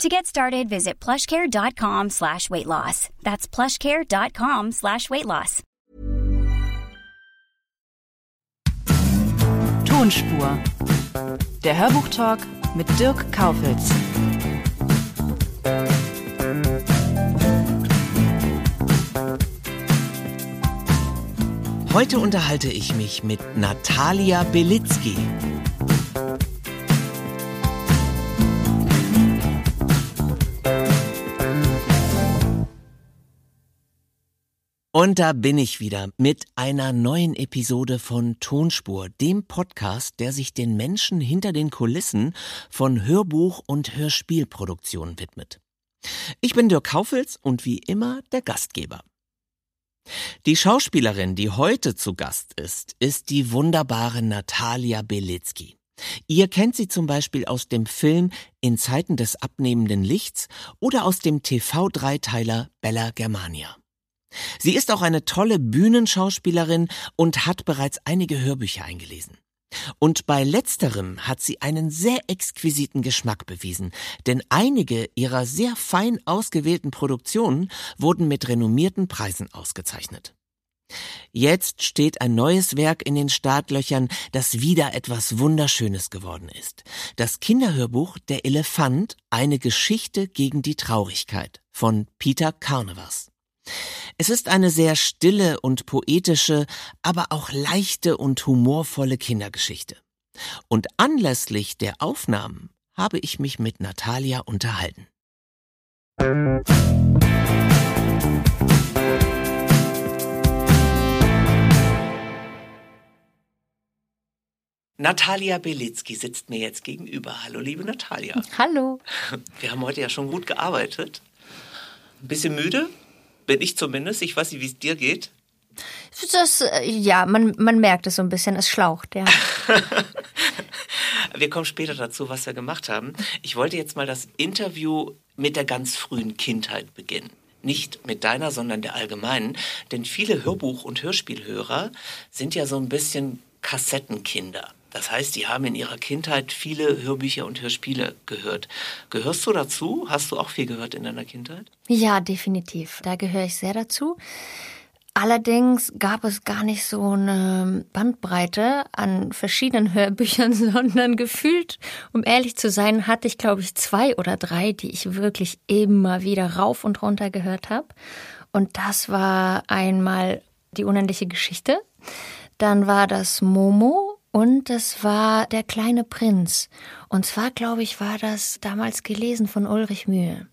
To get started, visit plushcare.com slash weight loss. That's plushcare.com slash weight loss. Tonspur. Der Hörbuchtalk mit Dirk Kaufitz. Heute unterhalte ich mich mit Natalia Belitzky. Und da bin ich wieder mit einer neuen Episode von Tonspur, dem Podcast, der sich den Menschen hinter den Kulissen von Hörbuch- und Hörspielproduktionen widmet. Ich bin Dirk Kaufels und wie immer der Gastgeber. Die Schauspielerin, die heute zu Gast ist, ist die wunderbare Natalia Belitzky. Ihr kennt sie zum Beispiel aus dem Film In Zeiten des abnehmenden Lichts oder aus dem TV-Dreiteiler Bella Germania. Sie ist auch eine tolle Bühnenschauspielerin und hat bereits einige Hörbücher eingelesen. Und bei letzterem hat sie einen sehr exquisiten Geschmack bewiesen, denn einige ihrer sehr fein ausgewählten Produktionen wurden mit renommierten Preisen ausgezeichnet. Jetzt steht ein neues Werk in den Startlöchern, das wieder etwas Wunderschönes geworden ist. Das Kinderhörbuch Der Elefant, eine Geschichte gegen die Traurigkeit von Peter Carnevers. Es ist eine sehr stille und poetische, aber auch leichte und humorvolle Kindergeschichte. Und anlässlich der Aufnahmen habe ich mich mit Natalia unterhalten. Natalia Belitzky sitzt mir jetzt gegenüber. Hallo, liebe Natalia. Hallo. Wir haben heute ja schon gut gearbeitet. Ein bisschen müde? Bin ich zumindest. Ich weiß nicht, wie es dir geht. Das, äh, ja, man, man merkt es so ein bisschen, es schlaucht, ja. wir kommen später dazu, was wir gemacht haben. Ich wollte jetzt mal das Interview mit der ganz frühen Kindheit beginnen. Nicht mit deiner, sondern der allgemeinen. Denn viele Hörbuch- und Hörspielhörer sind ja so ein bisschen Kassettenkinder. Das heißt, die haben in ihrer Kindheit viele Hörbücher und Hörspiele gehört. Gehörst du dazu? Hast du auch viel gehört in deiner Kindheit? Ja, definitiv. Da gehöre ich sehr dazu. Allerdings gab es gar nicht so eine Bandbreite an verschiedenen Hörbüchern, sondern gefühlt, um ehrlich zu sein, hatte ich, glaube ich, zwei oder drei, die ich wirklich immer wieder rauf und runter gehört habe. Und das war einmal die unendliche Geschichte. Dann war das Momo und das war Der kleine Prinz. Und zwar, glaube ich, war das damals gelesen von Ulrich Mühe.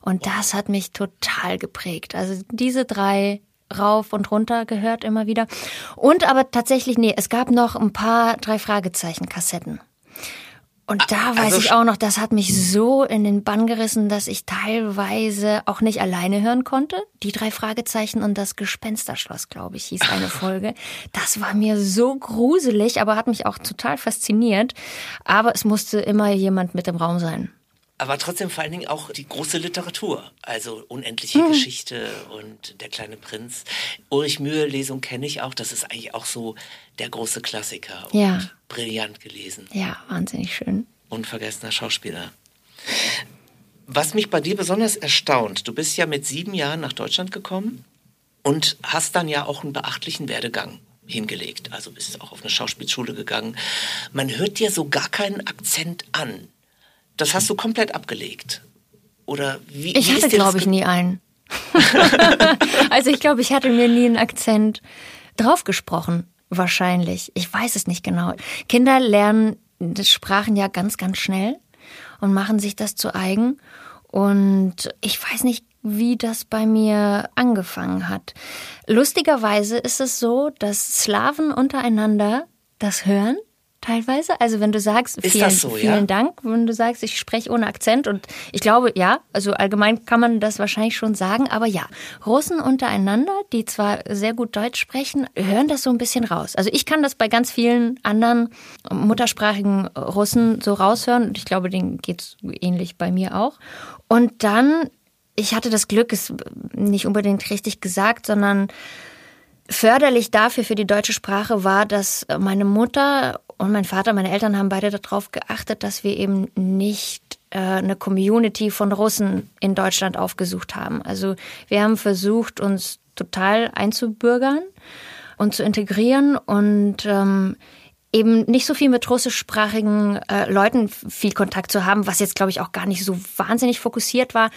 Und das hat mich total geprägt. Also diese drei rauf und runter gehört immer wieder. Und aber tatsächlich, nee, es gab noch ein paar drei Fragezeichen Kassetten. Und da weiß also, ich auch noch, das hat mich so in den Bann gerissen, dass ich teilweise auch nicht alleine hören konnte. Die drei Fragezeichen und das Gespensterschloss, glaube ich, hieß eine Folge. Das war mir so gruselig, aber hat mich auch total fasziniert. Aber es musste immer jemand mit im Raum sein aber trotzdem vor allen Dingen auch die große Literatur, also unendliche hm. Geschichte und der kleine Prinz. Ulrich Mühe Lesung kenne ich auch, das ist eigentlich auch so der große Klassiker ja. und brillant gelesen. Ja, wahnsinnig schön. Unvergessener Schauspieler. Was mich bei dir besonders erstaunt, du bist ja mit sieben Jahren nach Deutschland gekommen und hast dann ja auch einen beachtlichen Werdegang hingelegt. Also bist auch auf eine Schauspielschule gegangen. Man hört dir so gar keinen Akzent an. Das hast du komplett abgelegt. Oder wie? Ich wie hatte, glaube ich, nie einen. also ich glaube, ich hatte mir nie einen Akzent draufgesprochen. Wahrscheinlich. Ich weiß es nicht genau. Kinder lernen Sprachen ja ganz, ganz schnell und machen sich das zu eigen. Und ich weiß nicht, wie das bei mir angefangen hat. Lustigerweise ist es so, dass Slawen untereinander das hören teilweise. Also wenn du sagst, Ist vielen, so, ja? vielen Dank, wenn du sagst, ich spreche ohne Akzent und ich glaube, ja, also allgemein kann man das wahrscheinlich schon sagen, aber ja, Russen untereinander, die zwar sehr gut Deutsch sprechen, hören das so ein bisschen raus. Also ich kann das bei ganz vielen anderen muttersprachigen Russen so raushören und ich glaube, denen geht's ähnlich bei mir auch. Und dann, ich hatte das Glück, ist nicht unbedingt richtig gesagt, sondern Förderlich dafür für die deutsche Sprache war, dass meine Mutter und mein Vater, meine Eltern haben beide darauf geachtet, dass wir eben nicht äh, eine Community von Russen in Deutschland aufgesucht haben. Also wir haben versucht, uns total einzubürgern und zu integrieren und ähm, eben nicht so viel mit russischsprachigen äh, Leuten viel Kontakt zu haben, was jetzt, glaube ich, auch gar nicht so wahnsinnig fokussiert war.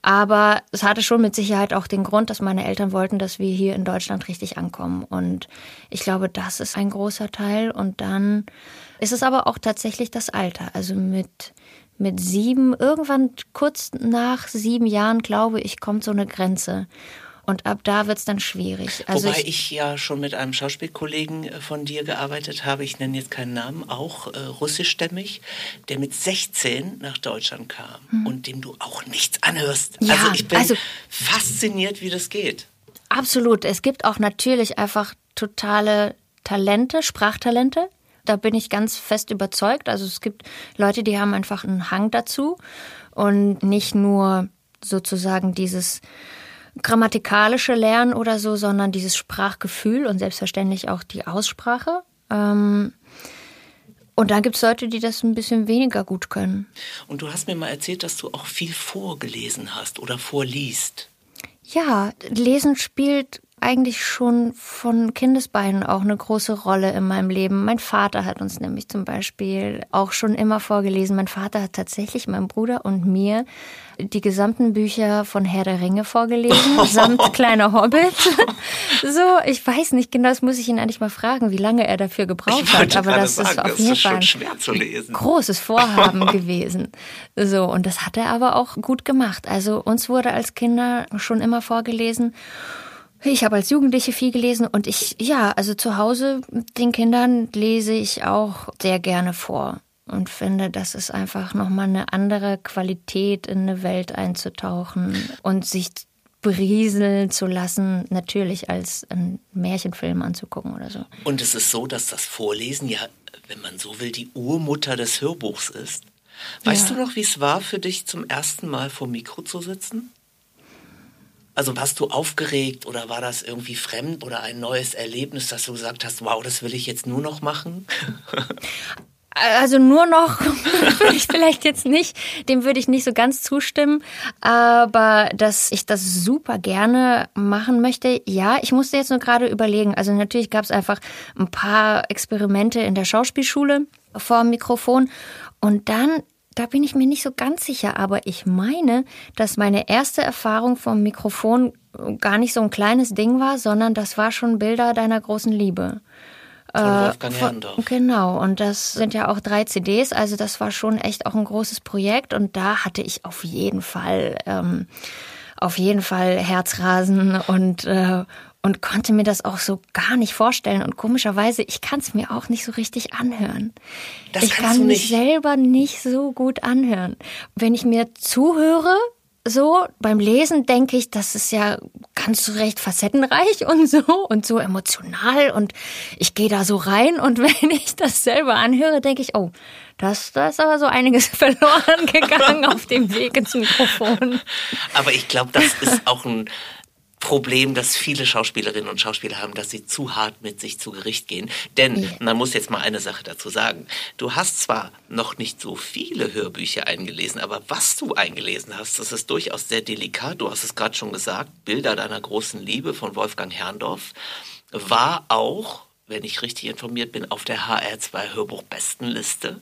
Aber es hatte schon mit Sicherheit auch den Grund, dass meine Eltern wollten, dass wir hier in Deutschland richtig ankommen. Und ich glaube, das ist ein großer Teil. Und dann ist es aber auch tatsächlich das Alter. Also mit, mit sieben, irgendwann kurz nach sieben Jahren, glaube ich, kommt so eine Grenze. Und ab da wird's dann schwierig. Also Wobei ich, ja schon mit einem Schauspielkollegen äh, von dir gearbeitet habe, ich nenne jetzt keinen Namen, auch äh, russischstämmig, der mit 16 nach Deutschland kam und dem du auch nichts anhörst. Ja, also ich bin also- fasziniert, wie das geht. Absolut. Es gibt auch natürlich einfach totale Talente, Sprachtalente. Da bin ich ganz fest überzeugt. Also es gibt Leute, die haben einfach einen Hang dazu und nicht nur sozusagen dieses grammatikalische Lernen oder so, sondern dieses Sprachgefühl und selbstverständlich auch die Aussprache. Ähm, und dann gibt es Leute, die das ein bisschen weniger gut können. Und du hast mir mal erzählt, dass du auch viel vorgelesen hast oder vorliest. Ja, Lesen spielt eigentlich schon von Kindesbeinen auch eine große Rolle in meinem Leben. Mein Vater hat uns nämlich zum Beispiel auch schon immer vorgelesen. Mein Vater hat tatsächlich meinem Bruder und mir die gesamten Bücher von Herr der Ringe vorgelesen, samt kleiner Hobbit. so, ich weiß nicht genau, das muss ich ihn eigentlich mal fragen, wie lange er dafür gebraucht hat. Aber das ist sagen, auf das jeden ist Fall ein großes Vorhaben gewesen. So, und das hat er aber auch gut gemacht. Also uns wurde als Kinder schon immer vorgelesen. Ich habe als Jugendliche viel gelesen und ich, ja, also zu Hause den Kindern lese ich auch sehr gerne vor und finde, das ist einfach nochmal eine andere Qualität, in eine Welt einzutauchen und sich berieseln zu lassen, natürlich als einen Märchenfilm anzugucken oder so. Und es ist so, dass das Vorlesen ja, wenn man so will, die Urmutter des Hörbuchs ist. Weißt Ja. du noch, wie es war für dich zum ersten Mal vor Mikro zu sitzen? Also warst du aufgeregt oder war das irgendwie fremd oder ein neues Erlebnis, dass du gesagt hast, wow, das will ich jetzt nur noch machen? Also nur noch würde ich vielleicht jetzt nicht, dem würde ich nicht so ganz zustimmen, aber dass ich das super gerne machen möchte, ja, ich musste jetzt nur gerade überlegen. Also natürlich gab es einfach ein paar Experimente in der Schauspielschule vor dem Mikrofon und dann da bin ich mir nicht so ganz sicher, aber ich meine, dass meine erste Erfahrung vom Mikrofon gar nicht so ein kleines Ding war, sondern das war schon Bilder deiner großen Liebe. Von Wolfgang Äh, Von- Herrndorf. Genau, und das sind ja auch drei CDs, also das war schon echt auch ein großes Projekt und da hatte ich auf jeden Fall, ähm, auf jeden Fall Herzrasen und, äh, und konnte mir das auch so gar nicht vorstellen. Und komischerweise, ich kann es mir auch nicht so richtig anhören. Das ich kann mich selber nicht so gut anhören. Wenn ich mir zuhöre, so beim Lesen denke ich, das ist ja ganz recht facettenreich und so und so emotional und ich gehe da so rein und wenn ich das selber anhöre, denke ich, oh, das, da ist aber so einiges verloren gegangen auf dem Weg ins Mikrofon. Aber ich glaube, das ist auch ein Problem, das viele Schauspielerinnen und Schauspieler haben, dass sie zu hart mit sich zu Gericht gehen. Denn Ja. man muss jetzt mal eine Sache dazu sagen. Du hast zwar noch nicht so viele Hörbücher eingelesen, aber was du eingelesen hast, das ist durchaus sehr delikat. Du hast es gerade schon gesagt, Bilder deiner großen Liebe von Wolfgang Herrndorf war auch wenn ich richtig informiert bin, auf der HR2 Hörbuch-Bestenliste.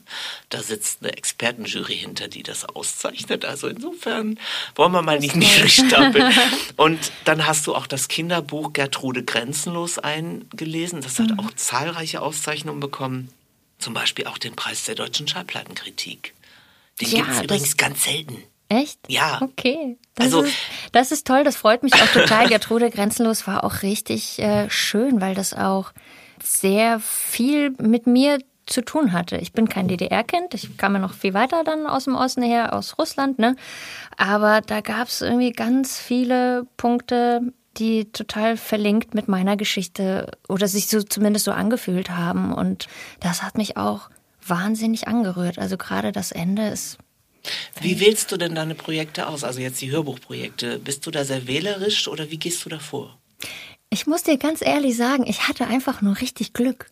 Da sitzt eine Expertenjury hinter, die das auszeichnet. Also insofern wollen wir mal nicht niedrig stapeln. Und dann hast du auch das Kinderbuch Gertrude Grenzenlos eingelesen. Das hat auch zahlreiche Auszeichnungen bekommen. Zum Beispiel auch den Preis der deutschen Schallplattenkritik. Den Ja, gibt es übrigens ganz selten. Echt? Ja. Okay. Das, Also- ist, das ist toll, das freut mich auch total. Gertrude Grenzenlos war auch richtig äh, schön, weil das auch sehr viel mit mir zu tun hatte. Ich bin kein DDR-Kind, ich kam ja noch viel weiter dann aus dem Osten her, aus Russland, ne? Aber da gab es irgendwie ganz viele Punkte, die total verlinkt mit meiner Geschichte oder sich so zumindest so angefühlt haben. Und das hat mich auch wahnsinnig angerührt. Also gerade das Ende ist. Wie wählst du denn deine Projekte aus? Also jetzt die Hörbuchprojekte. Bist du da sehr wählerisch oder wie gehst du da vor? Ich muss dir ganz ehrlich sagen, ich hatte einfach nur richtig Glück.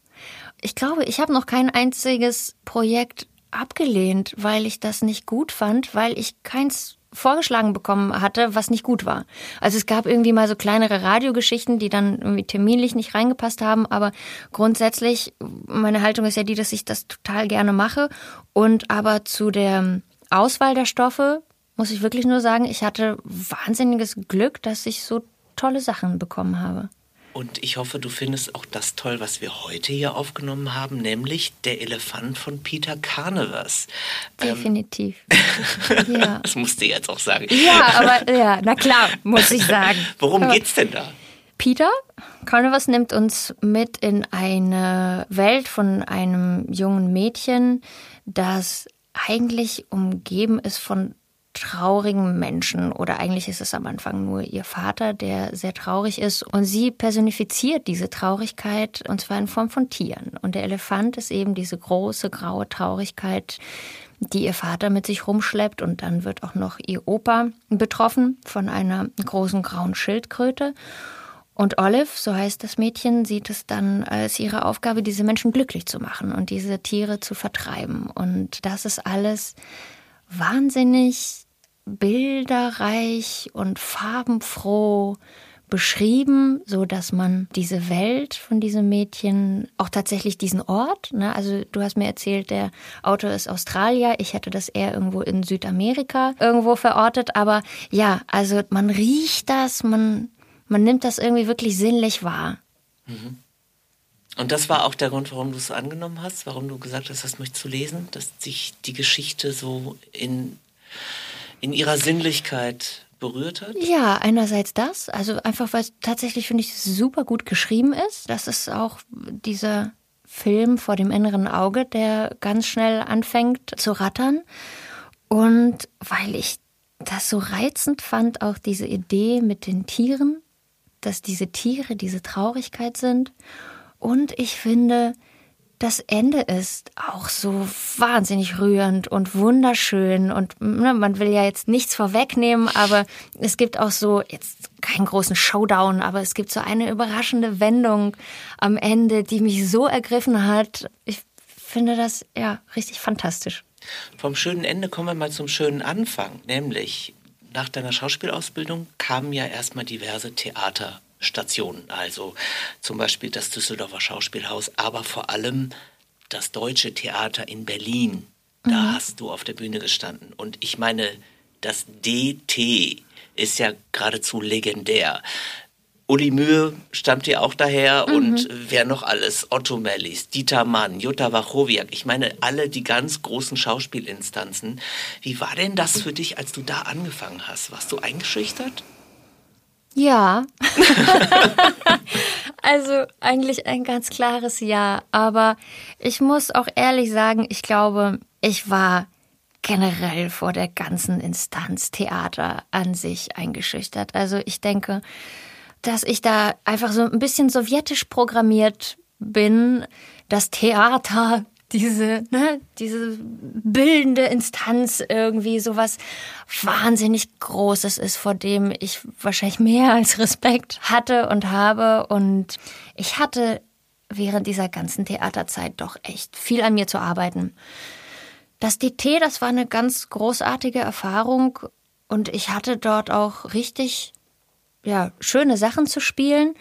Ich glaube, ich habe noch kein einziges Projekt abgelehnt, weil ich das nicht gut fand, weil ich keins vorgeschlagen bekommen hatte, was nicht gut war. Also es gab irgendwie mal so kleinere Radiogeschichten, die dann irgendwie terminlich nicht reingepasst haben, aber grundsätzlich meine Haltung ist ja die, dass ich das total gerne mache und aber zu der Auswahl der Stoffe muss ich wirklich nur sagen, ich hatte wahnsinniges Glück, dass ich so tolle Sachen bekommen habe. Und ich hoffe, du findest auch das toll, was wir heute hier aufgenommen haben, nämlich der Elefant von Peter Carnevers. Ähm, Definitiv. Ähm, ja. Das musst du jetzt auch sagen. Ja, aber ja, na klar, muss ich sagen. Worum aber geht's denn da? Peter Carnevers nimmt uns mit in eine Welt von einem jungen Mädchen, das eigentlich umgeben ist von traurigen Menschen oder eigentlich ist es am Anfang nur ihr Vater, der sehr traurig ist. Und sie personifiziert diese Traurigkeit und zwar in Form von Tieren. Und der Elefant ist eben diese große graue Traurigkeit, die ihr Vater mit sich rumschleppt. Und dann wird auch noch ihr Opa betroffen von einer großen grauen Schildkröte. Und Olive, so heißt das Mädchen, sieht es dann als ihre Aufgabe, diese Menschen glücklich zu machen und diese Tiere zu vertreiben. Und das ist alles wahnsinnig bilderreich und farbenfroh beschrieben, so dass man diese Welt von diesem Mädchen, auch tatsächlich diesen Ort, ne, also du hast mir erzählt, der Autor ist Australier, ich hätte das eher irgendwo in Südamerika irgendwo verortet, aber ja, also man riecht das, man, man nimmt das irgendwie wirklich sinnlich wahr. Mhm. Und das war auch der Grund, warum du es angenommen hast, warum du gesagt hast, das möchtest du lesen, dass sich die Geschichte so in in ihrer Sinnlichkeit berührt hat? Ja, einerseits das, also einfach, weil es tatsächlich, finde ich, super gut geschrieben ist. Das ist auch dieser Film vor dem inneren Auge, der ganz schnell anfängt zu rattern. Und weil ich das so reizend fand, auch diese Idee mit den Tieren, dass diese Tiere diese Traurigkeit sind. Und ich finde, das Ende ist auch so wahnsinnig rührend und wunderschön und ne, man will ja jetzt nichts vorwegnehmen, aber es gibt auch so jetzt keinen großen Showdown, aber es gibt so eine überraschende Wendung am Ende, die mich so ergriffen hat. Ich finde das ja richtig fantastisch. Vom schönen Ende kommen wir mal zum schönen Anfang, nämlich nach deiner Schauspielausbildung kamen ja erstmal diverse Theater Stationen, also zum Beispiel das Düsseldorfer Schauspielhaus, aber vor allem das Deutsche Theater in Berlin. Da mhm. hast du auf der Bühne gestanden. Und ich meine, das DT ist ja geradezu legendär. Uli Mühe stammt ja auch daher mhm. und wer noch alles? Otto Mellis, Dieter Mann, Jutta Wachowiak. Ich meine, alle die ganz großen Schauspielinstanzen. Wie war denn das für dich, als du da angefangen hast? Warst du eingeschüchtert? Ja. also eigentlich ein ganz klares Ja. Aber ich muss auch ehrlich sagen, ich glaube, ich war generell vor der ganzen Instanz Theater an sich eingeschüchtert. Also ich denke, dass ich da einfach so ein bisschen sowjetisch programmiert bin. Das Theater diese, ne, diese bildende Instanz irgendwie sowas wahnsinnig Großes ist, vor dem ich wahrscheinlich mehr als Respekt hatte und habe. Und ich hatte während dieser ganzen Theaterzeit doch echt viel an mir zu arbeiten. Das DT, das war eine ganz großartige Erfahrung und ich hatte dort auch richtig, ja, schöne Sachen zu spielen.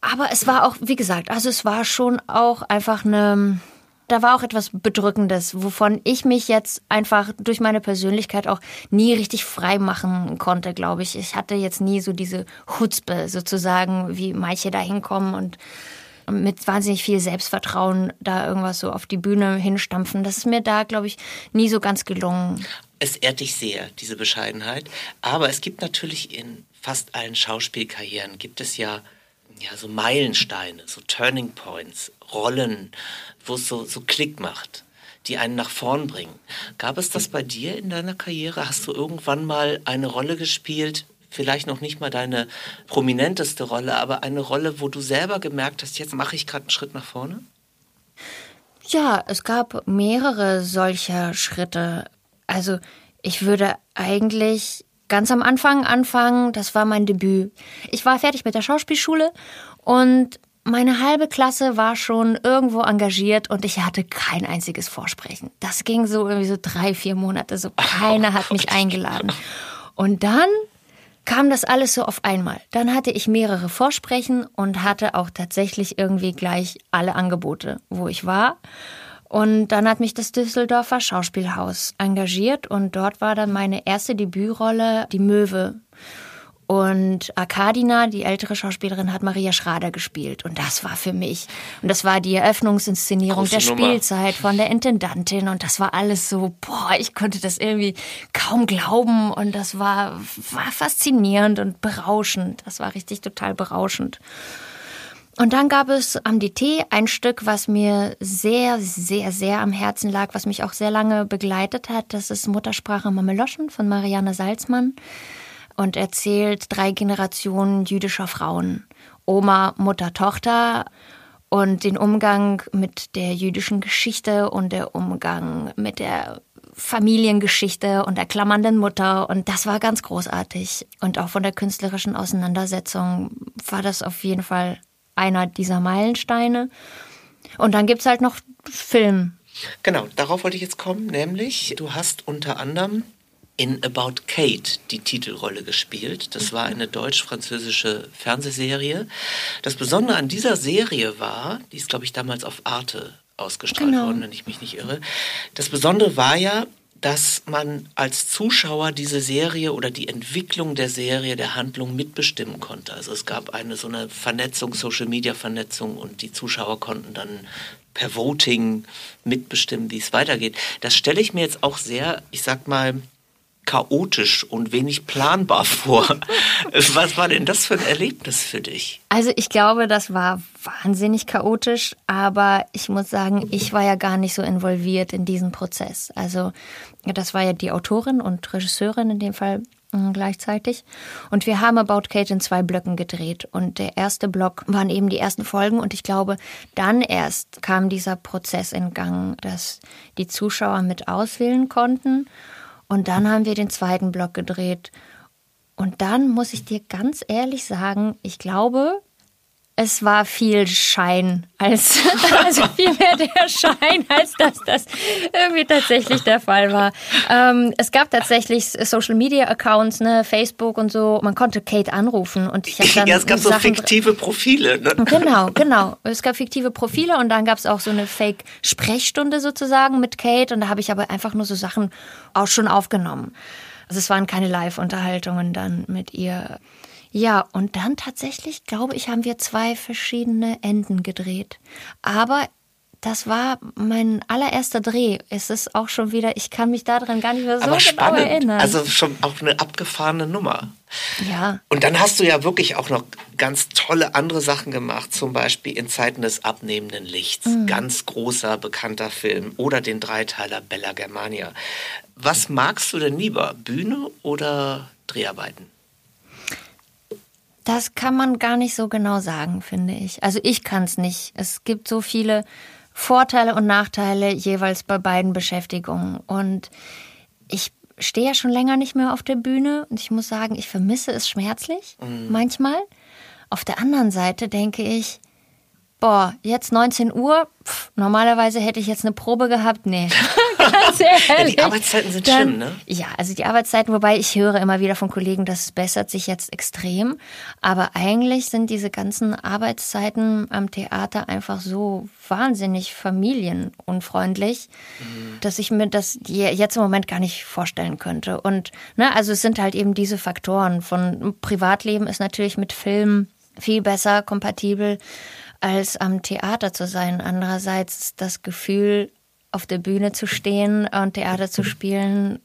Aber es war auch, wie gesagt, also es war schon auch einfach eine, da war auch etwas Bedrückendes, wovon ich mich jetzt einfach durch meine Persönlichkeit auch nie richtig frei machen konnte, glaube ich. Ich hatte jetzt nie so diese Hutzpe sozusagen, wie manche da hinkommen und mit wahnsinnig viel Selbstvertrauen da irgendwas so auf die Bühne hinstampfen. Das ist mir da, glaube ich, nie so ganz gelungen. Es ehrt dich sehr, diese Bescheidenheit. Aber es gibt natürlich in fast allen Schauspielkarrieren, gibt es ja ja, so Meilensteine, so Turning Points, Rollen, wo es so, so Klick macht, die einen nach vorn bringen. Gab es das bei dir in deiner Karriere? Hast du irgendwann mal eine Rolle gespielt, vielleicht noch nicht mal deine prominenteste Rolle, aber eine Rolle, wo du selber gemerkt hast, jetzt mache ich gerade einen Schritt nach vorne? Ja, es gab mehrere solcher Schritte. Also ich würde eigentlich ganz am Anfang anfangen, das war mein Debüt. Ich war fertig mit der Schauspielschule und meine halbe Klasse war schon irgendwo engagiert und ich hatte kein einziges Vorsprechen. Das ging so irgendwie so drei, vier Monate, so keiner hat mich eingeladen. Und dann kam das alles so auf einmal. Dann hatte ich mehrere Vorsprechen und hatte auch tatsächlich irgendwie gleich alle Angebote, wo ich war. Und dann hat mich das Düsseldorfer Schauspielhaus engagiert und dort war dann meine erste Debütrolle die Möwe. Und Arkadina, die ältere Schauspielerin, hat Maria Schrader gespielt. Und das war für mich. Und das war die Eröffnungsinszenierung Große der Nummer. Spielzeit von der Intendantin. Und das war alles so, boah, ich konnte das irgendwie kaum glauben. Und das war, war faszinierend und berauschend. Das war richtig total berauschend. Und dann gab es am DT ein Stück, was mir sehr, sehr, sehr am Herzen lag, was mich auch sehr lange begleitet hat. Das ist Muttersprache Mameloschen von Marianne Salzmann und erzählt drei Generationen jüdischer Frauen. Oma, Mutter, Tochter und den Umgang mit der jüdischen Geschichte und der Umgang mit der Familiengeschichte und der klammernden Mutter. Und das war ganz großartig. Und auch von der künstlerischen Auseinandersetzung war das auf jeden Fall einer dieser Meilensteine. Und dann gibt es halt noch Film. Genau, darauf wollte ich jetzt kommen, nämlich du hast unter anderem in About Kate die Titelrolle gespielt. Das war eine deutsch-französische Fernsehserie. Das Besondere an dieser Serie war, die ist, glaube ich, damals auf Arte ausgestrahlt genau. worden, wenn ich mich nicht irre. Das Besondere war ja, dass man als Zuschauer diese Serie oder die Entwicklung der Serie, der Handlung mitbestimmen konnte. Also es gab eine so eine Vernetzung, Social-Media-Vernetzung und die Zuschauer konnten dann per Voting mitbestimmen, wie es weitergeht. Das stelle ich mir jetzt auch sehr, ich sag mal, chaotisch und wenig planbar vor. Was war denn das für ein Erlebnis für dich? Also ich glaube, das war wahnsinnig chaotisch, aber ich muss sagen, ich war ja gar nicht so involviert in diesen Prozess. Also das war ja die Autorin und Regisseurin in dem Fall mm, gleichzeitig. Und wir haben About Kate in zwei Blöcken gedreht. Und der erste Block waren eben die ersten Folgen. Und ich glaube, dann erst kam dieser Prozess in Gang, dass die Zuschauer mit auswählen konnten. Und dann haben wir den zweiten Block gedreht. Und dann muss ich dir ganz ehrlich sagen, ich glaube, es war viel Schein als, also viel mehr der Schein, als dass das irgendwie tatsächlich der Fall war. Ähm, es gab tatsächlich Social Media Accounts, ne, Facebook und so. Man konnte Kate anrufen und ich habe dann Ja, es gab so fiktive Profile. Ne? Genau, genau. Es gab fiktive Profile und dann gab es auch so eine Fake Sprechstunde sozusagen mit Kate und da habe ich aber einfach nur so Sachen auch schon aufgenommen. Also es waren keine Live-Unterhaltungen dann mit ihr. Ja, und dann tatsächlich, glaube ich, haben wir zwei verschiedene Enden gedreht. Aber das war mein allererster Dreh. Es ist auch schon wieder, ich kann mich daran gar nicht mehr so Aber genau erinnern. Also schon auch eine abgefahrene Nummer. Ja. Und dann hast du ja wirklich auch noch ganz tolle andere Sachen gemacht, zum Beispiel in Zeiten des abnehmenden Lichts. Mhm. Ganz großer, bekannter Film. Oder den Dreiteiler Bella Germania. Was magst du denn lieber, Bühne oder Dreharbeiten? Das kann man gar nicht so genau sagen, finde ich. Also ich kann es nicht. Es gibt so viele Vorteile und Nachteile jeweils bei beiden Beschäftigungen. Und ich stehe ja schon länger nicht mehr auf der Bühne und ich muss sagen, ich vermisse es schmerzlich mhm. manchmal. Auf der anderen Seite denke ich, boah, jetzt 19 Uhr, pff, normalerweise hätte ich jetzt eine Probe gehabt. Nee, ganz ehrlich. Ja, die Arbeitszeiten sind Dann, schlimm, ne? Ja, also die Arbeitszeiten, wobei ich höre immer wieder von Kollegen, das bessert sich jetzt extrem. Aber eigentlich sind diese ganzen Arbeitszeiten am Theater einfach so wahnsinnig familienunfreundlich, mhm. dass ich mir das jetzt im Moment gar nicht vorstellen könnte. Und, ne, also es sind halt eben diese Faktoren von Privatleben ist natürlich mit Film viel besser kompatibel als am Theater zu sein. Andererseits das Gefühl, auf der Bühne zu stehen und Theater zu spielen,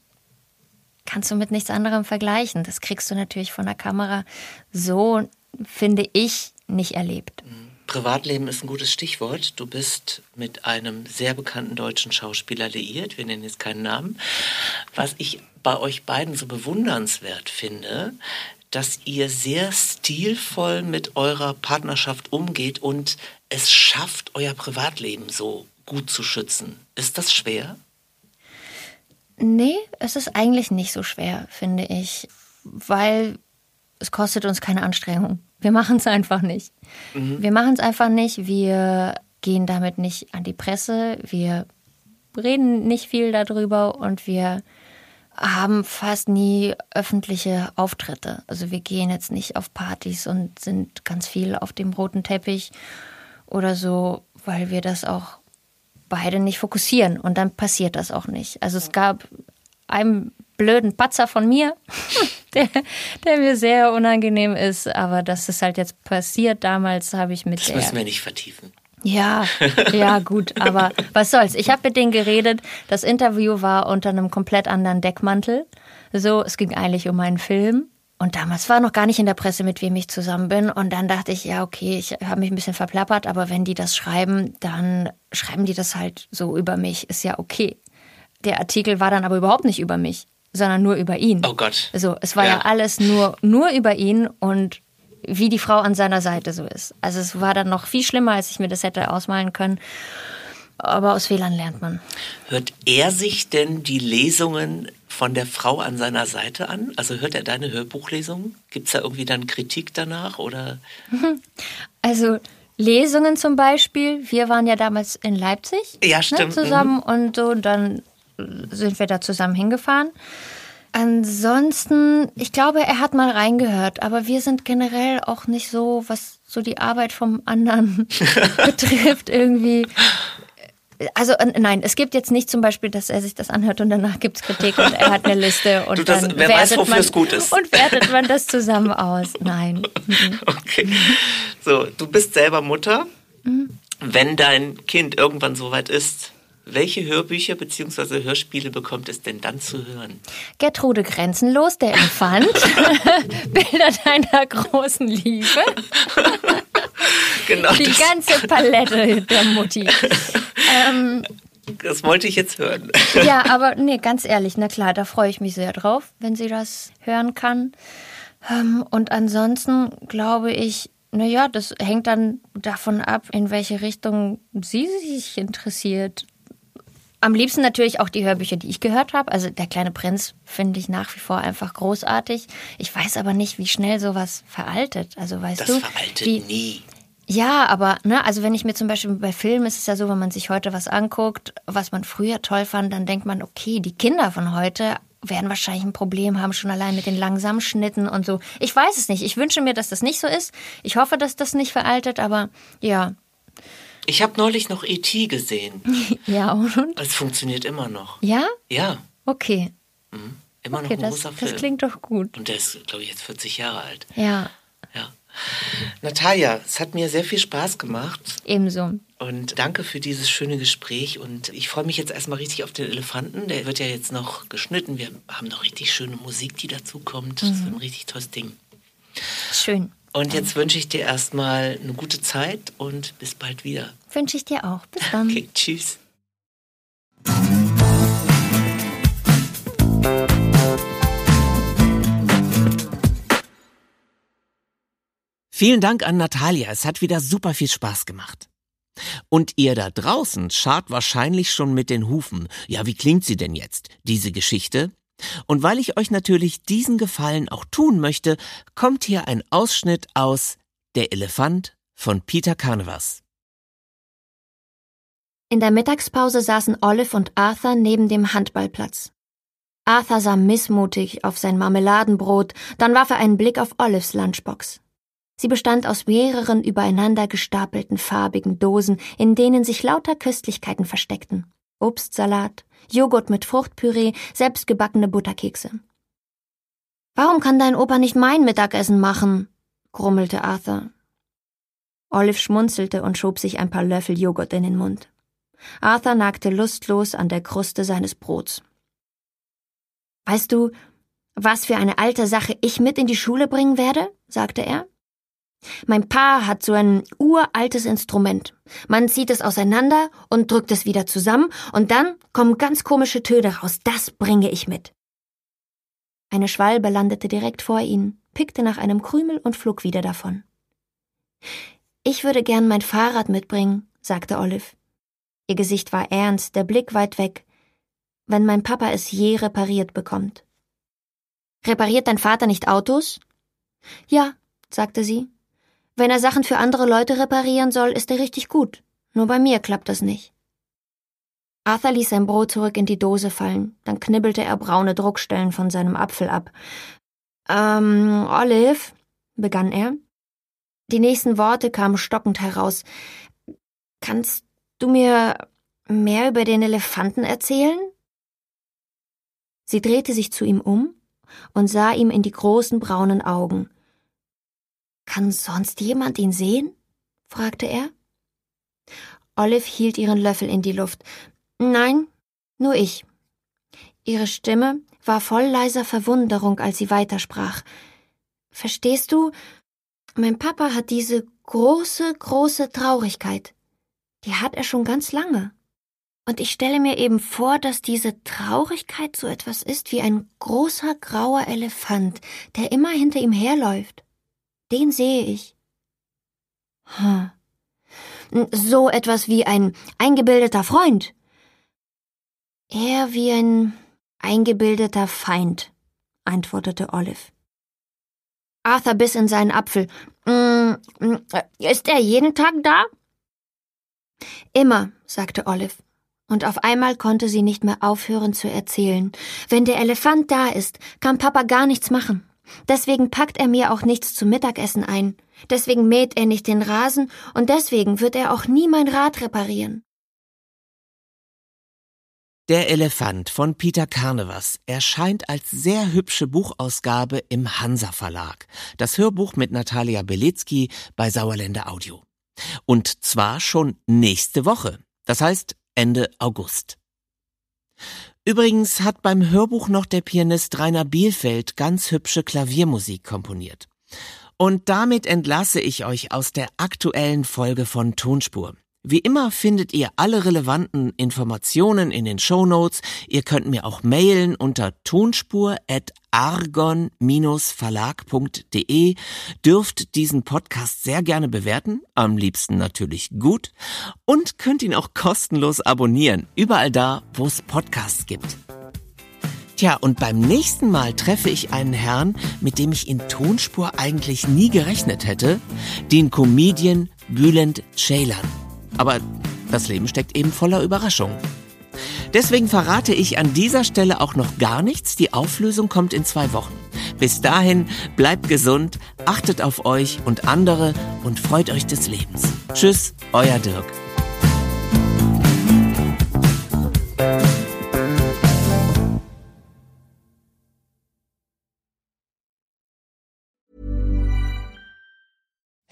kannst du mit nichts anderem vergleichen. Das kriegst du natürlich von der Kamera so, finde ich, nicht erlebt. Privatleben ist ein gutes Stichwort. Du bist mit einem sehr bekannten deutschen Schauspieler liiert. Wir nennen jetzt keinen Namen. Was ich bei euch beiden so bewundernswert finde, dass ihr sehr stilvoll mit eurer Partnerschaft umgeht und es schafft, euer Privatleben so gut zu schützen. Ist das schwer? Nee, es ist eigentlich nicht so schwer, finde ich, weil es kostet uns keine Anstrengung. Wir machen es einfach nicht. Mhm. Wir machen es einfach nicht. Wir gehen damit nicht an die Presse. Wir reden nicht viel darüber und wir haben fast nie öffentliche Auftritte. Also wir gehen jetzt nicht auf Partys und sind ganz viel auf dem roten Teppich oder so, weil wir das auch beide nicht fokussieren und dann passiert das auch nicht. Also es gab einen blöden Patzer von mir, der, der mir sehr unangenehm ist, aber das ist halt jetzt passiert. Damals habe ich mit das der. Das müssen wir nicht vertiefen. Ja, ja, gut, aber was soll's. Ich habe mit denen geredet. Das Interview war unter einem komplett anderen Deckmantel. So, es ging eigentlich um meinen Film. Und damals war noch gar nicht in der Presse, mit wem ich zusammen bin. Und dann dachte ich, ja, okay, ich habe mich ein bisschen verplappert, aber wenn die das schreiben, dann schreiben die das halt so über mich. Ist ja okay. Der Artikel war dann aber überhaupt nicht über mich, sondern nur über ihn. Oh Gott. Also es war ja, ja alles nur, nur über ihn und wie die Frau an seiner Seite so ist. Also es war dann noch viel schlimmer, als ich mir das hätte ausmalen können. Aber aus Fehlern lernt man. Hört er sich denn die Lesungen von der Frau an seiner Seite an? Also hört er deine Hörbuchlesungen? Gibt es da irgendwie dann Kritik danach oder? Also Lesungen zum Beispiel. Wir waren ja damals in Leipzig ja, ne. Ne, zusammen mhm. und so. Dann sind wir da zusammen hingefahren. Ansonsten, ich glaube, er hat mal reingehört, aber wir sind generell auch nicht so, was so die Arbeit vom anderen betrifft, irgendwie also äh, nein, es gibt jetzt nicht zum Beispiel, dass er sich das anhört und danach gibt es Kritik und er hat eine Liste und du, das, dann wer wertet weiß, man, es gut ist. und wertet man das zusammen aus. Nein. Okay. So, du bist selber Mutter. Mhm. Wenn dein Kind irgendwann soweit ist, welche Hörbücher bzw. Hörspiele bekommt es denn dann zu hören? Gertrude Grenzenlos, der Infant, Bilder deiner großen Liebe. genau. Die das. ganze Palette der Mutti. Ähm, das wollte ich jetzt hören. Ja, aber nee, ganz ehrlich, na klar, da freue ich mich sehr drauf, wenn sie das hören kann. Ähm, und ansonsten glaube ich, naja, das hängt dann davon ab, in welche Richtung sie sich interessiert. Am liebsten natürlich auch die Hörbücher, die ich gehört habe. Also der kleine Prinz finde ich nach wie vor einfach großartig. Ich weiß aber nicht, wie schnell sowas veraltet. Also weißt das du, veraltet wie, nie. Ja, aber ne, also wenn ich mir zum Beispiel bei Filmen ist es ja so, wenn man sich heute was anguckt, was man früher toll fand, dann denkt man, okay, die Kinder von heute werden wahrscheinlich ein Problem haben, schon allein mit den langsamen Schnitten und so. Ich weiß es nicht. Ich wünsche mir, dass das nicht so ist. Ich hoffe, dass das nicht veraltet, aber ja. Ich habe neulich noch E.T. gesehen. ja, und? Es funktioniert immer noch. Ja? Ja. Okay. Mhm. Immer okay, noch ein das, großer Film. Das klingt doch gut. Und der ist, glaube ich, jetzt 40 Jahre alt. Ja. Natalia, es hat mir sehr viel Spaß gemacht. Ebenso. Und danke für dieses schöne Gespräch. Und ich freue mich jetzt erstmal richtig auf den Elefanten. Der wird ja jetzt noch geschnitten. Wir haben noch richtig schöne Musik, die dazu kommt. Mhm. Das ist ein richtig tolles Ding. Schön. Und jetzt wünsche ich dir erstmal eine gute Zeit und bis bald wieder. Wünsche ich dir auch. Bis dann. Okay, tschüss. Vielen Dank an Natalia. Es hat wieder super viel Spaß gemacht. Und ihr da draußen schart wahrscheinlich schon mit den Hufen. Ja, wie klingt sie denn jetzt, diese Geschichte? Und weil ich euch natürlich diesen Gefallen auch tun möchte, kommt hier ein Ausschnitt aus Der Elefant von Peter Canvas. In der Mittagspause saßen Olive und Arthur neben dem Handballplatz. Arthur sah missmutig auf sein Marmeladenbrot, dann warf er einen Blick auf Olives Lunchbox. Sie bestand aus mehreren übereinander gestapelten farbigen Dosen, in denen sich lauter Köstlichkeiten versteckten. Obstsalat, Joghurt mit Fruchtpüree, selbstgebackene Butterkekse. Warum kann dein Opa nicht mein Mittagessen machen? grummelte Arthur. Olive schmunzelte und schob sich ein paar Löffel Joghurt in den Mund. Arthur nagte lustlos an der Kruste seines Brots. Weißt du, was für eine alte Sache ich mit in die Schule bringen werde? sagte er. Mein Pa hat so ein uraltes Instrument. Man zieht es auseinander und drückt es wieder zusammen und dann kommen ganz komische Töne raus. Das bringe ich mit. Eine Schwalbe landete direkt vor ihnen, pickte nach einem Krümel und flog wieder davon. Ich würde gern mein Fahrrad mitbringen, sagte Olive. Ihr Gesicht war ernst, der Blick weit weg. Wenn mein Papa es je repariert bekommt. Repariert dein Vater nicht Autos? Ja, sagte sie. Wenn er Sachen für andere Leute reparieren soll, ist er richtig gut. Nur bei mir klappt das nicht. Arthur ließ sein Brot zurück in die Dose fallen, dann knibbelte er braune Druckstellen von seinem Apfel ab. Ähm, Olive, begann er. Die nächsten Worte kamen stockend heraus. Kannst du mir mehr über den Elefanten erzählen? Sie drehte sich zu ihm um und sah ihm in die großen braunen Augen. Kann sonst jemand ihn sehen? fragte er. Olive hielt ihren Löffel in die Luft. Nein, nur ich. Ihre Stimme war voll leiser Verwunderung, als sie weitersprach. Verstehst du? Mein Papa hat diese große, große Traurigkeit. Die hat er schon ganz lange. Und ich stelle mir eben vor, dass diese Traurigkeit so etwas ist wie ein großer grauer Elefant, der immer hinter ihm herläuft. Den sehe ich. Hm. So etwas wie ein eingebildeter Freund. Eher wie ein eingebildeter Feind, antwortete Olive. Arthur biss in seinen Apfel. Mm, mm, ist er jeden Tag da? Immer, sagte Olive. Und auf einmal konnte sie nicht mehr aufhören zu erzählen. Wenn der Elefant da ist, kann Papa gar nichts machen. Deswegen packt er mir auch nichts zum Mittagessen ein. Deswegen mäht er nicht den Rasen und deswegen wird er auch nie mein Rad reparieren. Der Elefant von Peter Carnevers erscheint als sehr hübsche Buchausgabe im Hansa Verlag. Das Hörbuch mit Natalia Belitzky bei Sauerländer Audio. Und zwar schon nächste Woche. Das heißt Ende August. Übrigens hat beim Hörbuch noch der Pianist Rainer Bielfeld ganz hübsche Klaviermusik komponiert. Und damit entlasse ich euch aus der aktuellen Folge von Tonspur. Wie immer findet ihr alle relevanten Informationen in den Show Notes. Ihr könnt mir auch mailen unter tonspur@argon-verlag.de. Dürft diesen Podcast sehr gerne bewerten, am liebsten natürlich gut und könnt ihn auch kostenlos abonnieren, überall da, wo es Podcasts gibt. Tja, und beim nächsten Mal treffe ich einen Herrn, mit dem ich in Tonspur eigentlich nie gerechnet hätte, den Comedian Bülent Ceylan. Aber das Leben steckt eben voller Überraschungen. Deswegen verrate ich an dieser Stelle auch noch gar nichts. Die Auflösung kommt in zwei Wochen. Bis dahin bleibt gesund, achtet auf euch und andere und freut euch des Lebens. Tschüss, euer Dirk.